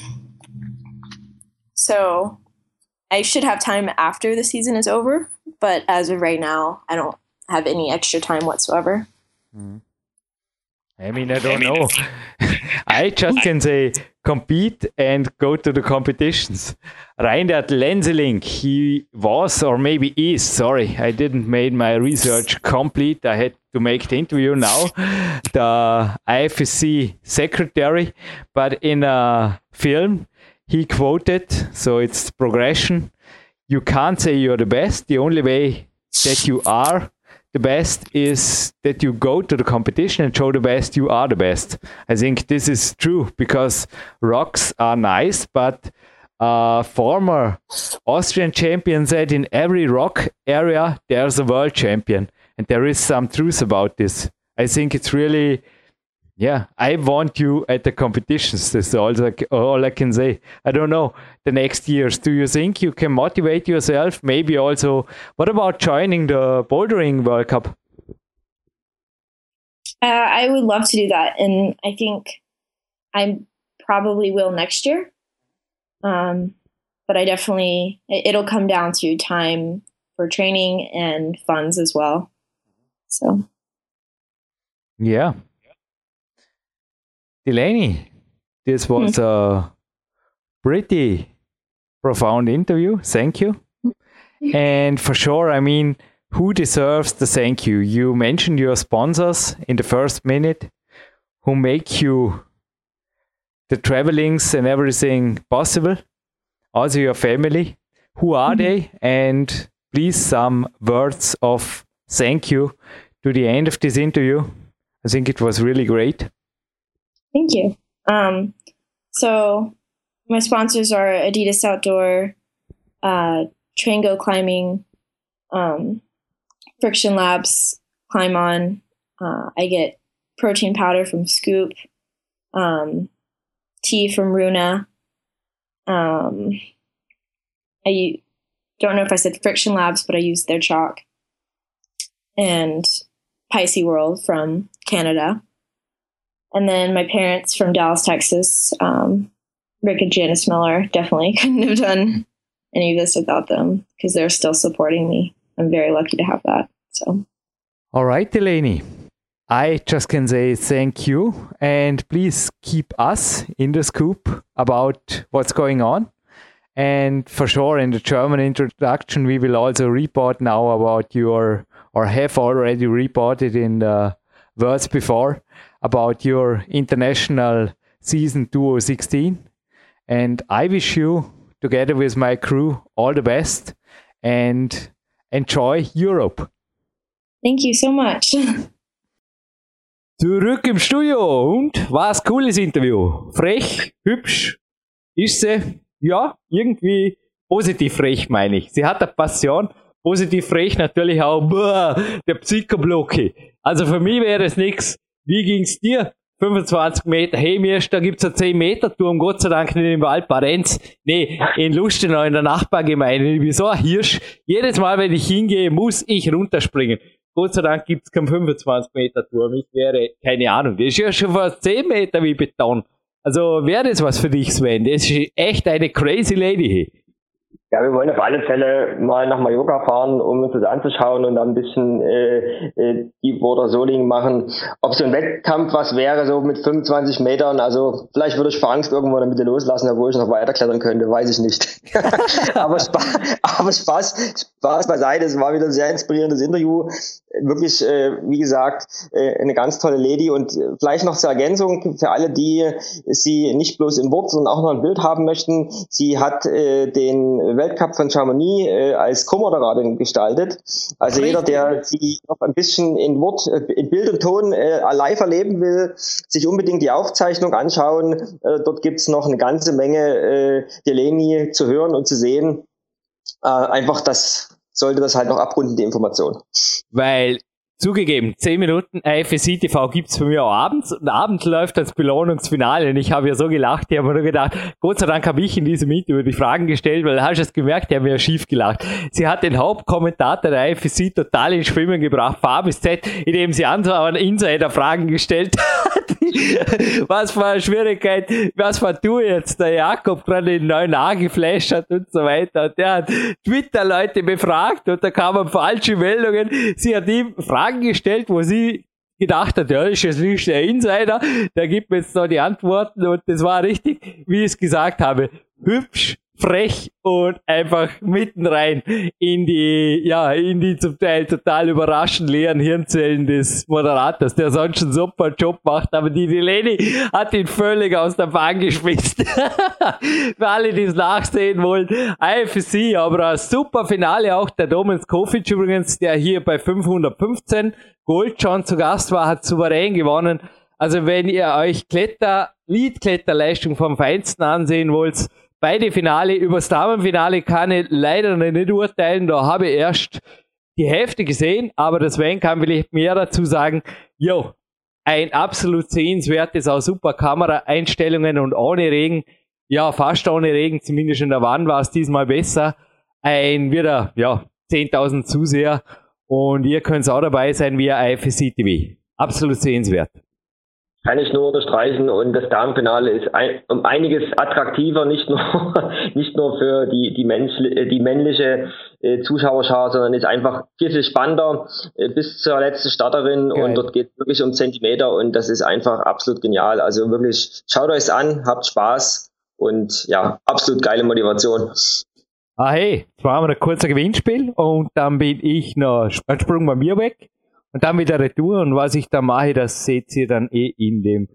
so I should have time after the season is over but as of right now, I don't have any extra time whatsoever. Mm. I mean, I don't know. I just can say compete and go to the competitions. Reinhard Lenzeling, he was or maybe is, sorry, I didn't make my research complete. I had to make the interview now. The IFSC secretary, but in a film, he quoted, so it's progression you can't say you're the best. The only way that you are the best is that you go to the competition and show the best you are the best. I think this is true because rocks are nice, but uh, former Austrian champion said in every rock area there's a world champion, and there is some truth about this. I think it's really yeah, I want you at the competitions. That's all, all I can say. I don't know. The next years, do you think you can motivate yourself? Maybe also, what about joining the bouldering World Cup? Uh, I would love to do that, and I think I probably will next year. Um, but I definitely it'll come down to time for training and funds as well. So, yeah, Delaney, this was hmm. a pretty profound interview. Thank you. And for sure, I mean, who deserves the thank you? You mentioned your sponsors in the first minute who make you the travelings and everything possible. Also, your family who are they? And please, some words of thank you to the end of this interview. I think it was really great. Thank you. Um, so, my sponsors are Adidas Outdoor, uh, Trango Climbing, um, Friction Labs, Climb On. Uh, I get protein powder from Scoop, um, tea from Runa. Um, I don't know if I said Friction Labs, but I used their chalk. And Pisces World from Canada. And then my parents from Dallas, Texas, um, Rick and Janice Miller, definitely couldn't have done any of this without them because they're still supporting me. I'm very lucky to have that. So, all right, Delaney. I just can say thank you and please keep us in the scoop about what's going on. And for sure, in the German introduction, we will also report now about your, or have already reported in the words before, about your international season 2016. And I wish you, together with my crew, all the best and enjoy Europe. Thank you so much. Zurück im Studio und was cooles Interview. Frech, hübsch, ist sie, ja, irgendwie positiv frech, meine ich. Sie hat eine Passion, positiv frech natürlich auch, boah, der Psychoblocke. Also für mich wäre es nichts. Wie ging's dir? 25 Meter, hey Mirsch, da gibt's einen 10 Meter Turm, Gott sei Dank nicht im Wald Parenz, nee, in Lustenau, in der Nachbargemeinde, ich bin so ein Hirsch, jedes Mal, wenn ich hingehe, muss ich runterspringen. Gott sei Dank gibt es keinen 25 Meter Turm. Ich wäre, keine Ahnung, das ist ja schon fast 10 Meter wie Beton. Also wäre das was für dich, Sven? Das ist echt eine crazy Lady. Ja, wir wollen auf alle Fälle mal nach Mallorca fahren, um uns das anzuschauen und dann ein bisschen äh, äh, Deepwater Soling machen. Ob so ein Wettkampf was wäre, so mit 25 Metern, also vielleicht würde ich vor Angst irgendwo in der Mitte loslassen, obwohl ich noch weiterklettern könnte, weiß ich nicht. aber, Spaß, aber Spaß, Spaß beiseite, es war wieder ein sehr inspirierendes Interview. Wirklich, äh, wie gesagt, äh, eine ganz tolle Lady und äh, vielleicht noch zur Ergänzung für alle, die sie nicht bloß in Wort, sondern auch noch ein Bild haben möchten. Sie hat äh, den Weltcup von Chamonix äh, als Co-Moderatin gestaltet. Also Richtig. jeder, der sie noch ein bisschen in Wort, äh, in Bild und Ton äh, live erleben will, sich unbedingt die Aufzeichnung anschauen. Äh, dort gibt's noch eine ganze Menge äh, Delaney zu hören und zu sehen. Äh, einfach das sollte das halt noch abrunden, die Information. Weil Zugegeben, 10 Minuten IFSC TV gibt's für mich auch abends und abends läuft das Belohnungsfinale und ich habe ja so gelacht, ich habe mir nur gedacht, Gott sei Dank habe ich in diesem Interview die Fragen gestellt, weil hast du es gemerkt, hat mir ja schief gelacht. Sie hat den Hauptkommentator der IFSC total ins Schwimmen gebracht, bis Z, indem sie anderen Insider-Fragen gestellt hat. was für eine Schwierigkeit, was war du jetzt, der Jakob gerade den neuen A geflasht hat und so weiter. Und der hat Twitter-Leute befragt und da kamen falsche Meldungen. Sie hat ihm Fragen Fragen gestellt, wo sie gedacht hat, ja, ist jetzt nicht der Insider, der gibt mir jetzt noch die Antworten und das war richtig, wie ich es gesagt habe, hübsch, frech und einfach mitten rein in die, ja, in die zum Teil total überraschend leeren Hirnzellen des Moderators, der sonst einen super Job macht, aber die Delaney hat ihn völlig aus der Bahn geschmissen. Für alle, die es nachsehen wollen, IFC, aber ein super Finale auch der Domens Kofic übrigens, der hier bei 515 Gold schon zu Gast war, hat souverän gewonnen. Also wenn ihr euch Kletter, Lead-Kletterleistung vom Feinsten ansehen wollt, beide Finale. Über das Damenfinale kann ich leider nicht urteilen. Da habe ich erst die Hälfte gesehen, aber das Sven kann vielleicht mehr dazu sagen. Jo, ein absolut sehenswertes, auch super Kameraeinstellungen und ohne Regen. Ja, fast ohne Regen, zumindest in der Wand war es diesmal besser. Ein wieder, ja, 10.000 Zuseher und ihr könnt auch dabei sein via IFSC TV. Absolut sehenswert. Kann ich nur unterstreichen und das Damenfinale ist ein, um einiges attraktiver, nicht nur nicht nur für die die, Mensch, die männliche äh, Zuschauerschar, sondern ist einfach viel viel spannender äh, bis zur letzten Starterin Geil. und dort geht es wirklich um Zentimeter und das ist einfach absolut genial. Also wirklich schaut euch an, habt Spaß und ja absolut geile Motivation. Ah hey, jetzt machen wir ein kurzer Gewinnspiel und dann bin ich noch ein Sprung bei mir weg. Und dann wieder Retour und was ich da mache, das seht ihr dann eh in dem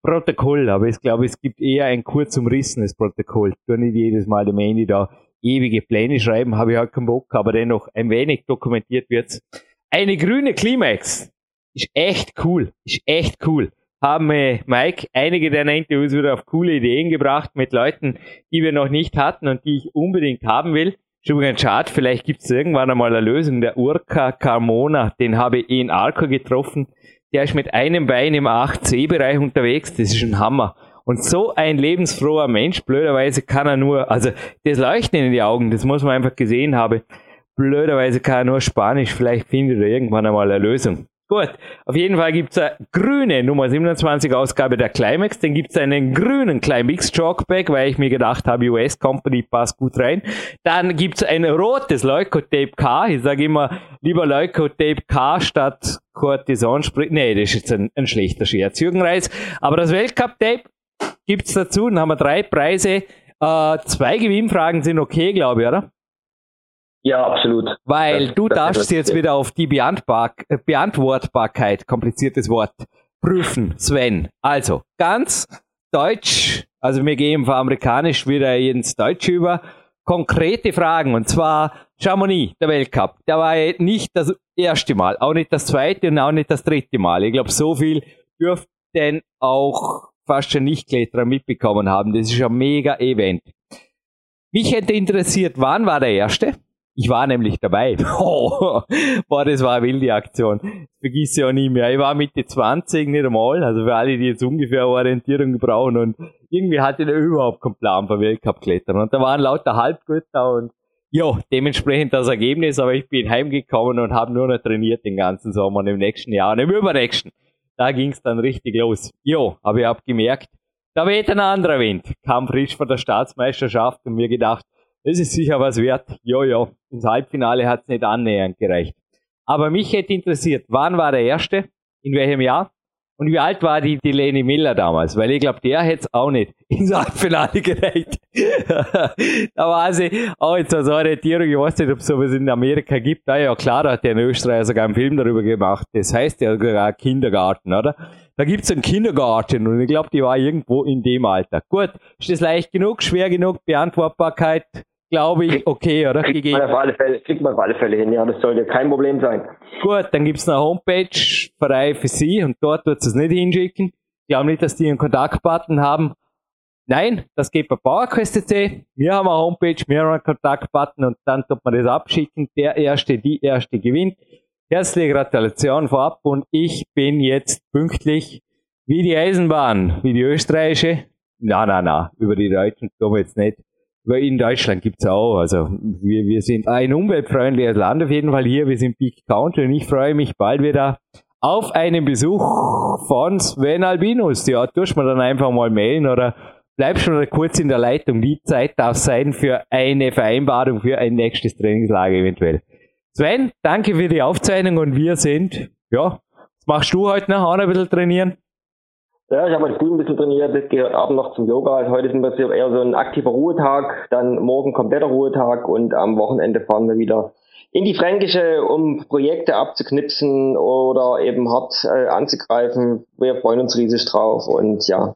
Protokoll. Aber ich glaube, es gibt eher ein kurz umrissenes Protokoll. Ich tue nicht jedes Mal dem Handy da ewige Pläne schreiben, habe ich halt keinen Bock, aber dennoch ein wenig dokumentiert wird's. Eine grüne Climax ist echt cool, ist echt cool. Haben äh, Mike einige deiner Interviews wieder auf coole Ideen gebracht mit Leuten, die wir noch nicht hatten und die ich unbedingt haben will. Ist übrigens schade, vielleicht gibt es irgendwann einmal eine Lösung. Der Urca Carmona, den habe ich in Arco getroffen. Der ist mit einem Bein im 8C-Bereich unterwegs. Das ist ein Hammer. Und so ein lebensfroher Mensch, blöderweise kann er nur, also das Leuchten in die Augen, das muss man einfach gesehen haben. Blöderweise kann er nur Spanisch, vielleicht findet er irgendwann einmal eine Lösung. Gut, auf jeden Fall gibt es eine grüne Nummer 27 Ausgabe der Climax. Dann gibt es einen grünen Climax Chalkback, weil ich mir gedacht habe, US Company passt gut rein. Dann gibt es ein rotes Leukotape K. Ich sage immer lieber Leukotape K statt Cortison Sprit. Nee, das ist jetzt ein, ein schlechter Scherz. Jürgen Reis. Aber das Weltcup Tape gibt's dazu. Dann haben wir drei Preise. Äh, zwei Gewinnfragen sind okay, glaube ich, oder? Ja, absolut. Weil das, du das darfst jetzt wieder auf die Beantbar äh, Beantwortbarkeit, kompliziertes Wort, prüfen, Sven. Also, ganz deutsch, also wir gehen von amerikanisch wieder ins Deutsche über, konkrete Fragen, und zwar Chamonix, der Weltcup, der war nicht das erste Mal, auch nicht das zweite und auch nicht das dritte Mal. Ich glaube, so viel dürften auch fast schon Nicht-Kletterer mitbekommen haben. Das ist ein mega Event. Mich hätte interessiert, wann war der erste? Ich war nämlich dabei. Oh, boah, das war eine wilde Aktion. Vergiss ich auch nie mehr. Ich war Mitte 20, nicht einmal. Also für alle, die jetzt ungefähr Orientierung brauchen. Und irgendwie hatte ich überhaupt keinen Plan für Weltcup-Klettern. Und da waren lauter Halbgötter und ja, dementsprechend das Ergebnis. Aber ich bin heimgekommen und habe nur noch trainiert den ganzen Sommer und im nächsten Jahr und im übernächsten da ging's dann richtig los. Jo, aber ich hab gemerkt, da weht ein anderer Wind. Kam frisch von der Staatsmeisterschaft und mir gedacht, das ist sicher was wert. Jo, ins Halbfinale hat's nicht annähernd gereicht. Aber mich hätte interessiert, wann war der erste? In welchem Jahr? Und wie alt war die, die Leni Miller damals? Weil ich glaube, der hätte es auch nicht ins Halbfinale gereicht. da war sie auch jetzt so eine Orientierung. Ich weiß nicht, ob es sowas in Amerika gibt. Na ja, klar, da hat der in Österreich sogar einen Film darüber gemacht. Das heißt ja sogar Kindergarten, oder? Da gibt es einen Kindergarten und ich glaube, die war irgendwo in dem Alter. Gut, ist das leicht genug, schwer genug, Beantwortbarkeit? Glaube ich, okay, oder? Kriegt man, auf alle Fälle, kriegt man auf alle Fälle hin, ja, das sollte kein Problem sein. Gut, dann gibt's eine Homepage für IFSC und dort wird es nicht hinschicken. Ich glaube nicht, dass die einen Kontaktbutton haben. Nein, das geht bei PowerQuest.c. Wir haben eine Homepage, wir haben einen Kontaktbutton und dann tut man das abschicken. Der Erste, die Erste gewinnt. Herzliche Gratulation vorab und ich bin jetzt pünktlich wie die Eisenbahn, wie die österreichische. Na, na, na, über die Deutschen tun wir jetzt nicht weil in Deutschland gibt's auch. Also wir, wir sind ein umweltfreundliches Land auf jeden Fall hier. Wir sind Big Country und ich freue mich bald wieder auf einen Besuch von Sven Albinus. Ja, tust mir dann einfach mal mailen oder bleib schon kurz in der Leitung. Die Zeit darf sein für eine Vereinbarung für ein nächstes Trainingslager eventuell. Sven, danke für die Aufzeichnung und wir sind, ja, was machst du heute noch? Auch ein bisschen trainieren? Ja, ich habe heute früh ein bisschen trainiert, gehe abends noch zum Yoga. Also heute ist im Prinzip eher so ein aktiver Ruhetag, dann morgen kompletter Ruhetag und am Wochenende fahren wir wieder in die Fränkische, um Projekte abzuknipsen oder eben hart äh, anzugreifen. Wir freuen uns riesig drauf und ja.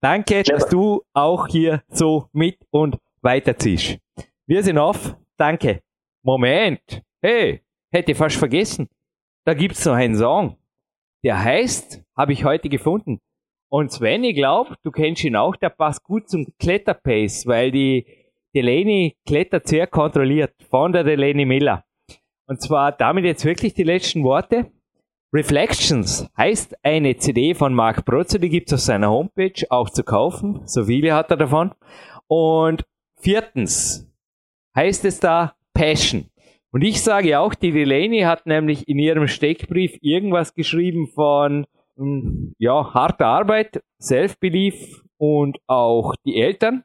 Danke, dass du auch hier so mit und weiterziehst. Wir sind off. Danke. Moment. Hey, hätte fast vergessen. Da gibt's noch einen Song. Der heißt, habe ich heute gefunden. Und Sven, ich glaube, du kennst ihn auch, der passt gut zum Kletterpace, weil die Delaney klettert sehr kontrolliert von der Delaney Miller. Und zwar damit jetzt wirklich die letzten Worte. Reflections heißt eine CD von Mark Protzer, die gibt's auf seiner Homepage auch zu kaufen. So viele hat er davon. Und viertens heißt es da Passion. Und ich sage auch, die Delaney hat nämlich in ihrem Steckbrief irgendwas geschrieben von hm, ja, harter Arbeit, Self-Belief und auch die Eltern.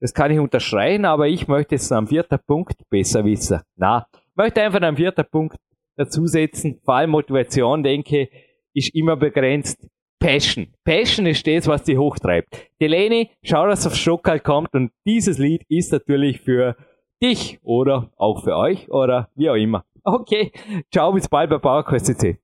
Das kann ich unterschreiben, aber ich möchte jetzt am vierten Punkt besser wissen. Na, möchte einfach am vierten Punkt dazusetzen. Vor allem Motivation, denke ist immer begrenzt. Passion. Passion ist das, was die hochtreibt. Delaney, schau, dass auf Stockhalt kommt und dieses Lied ist natürlich für dich oder auch für euch oder wie auch immer. Okay, ciao, bis bald bei PowerQuest.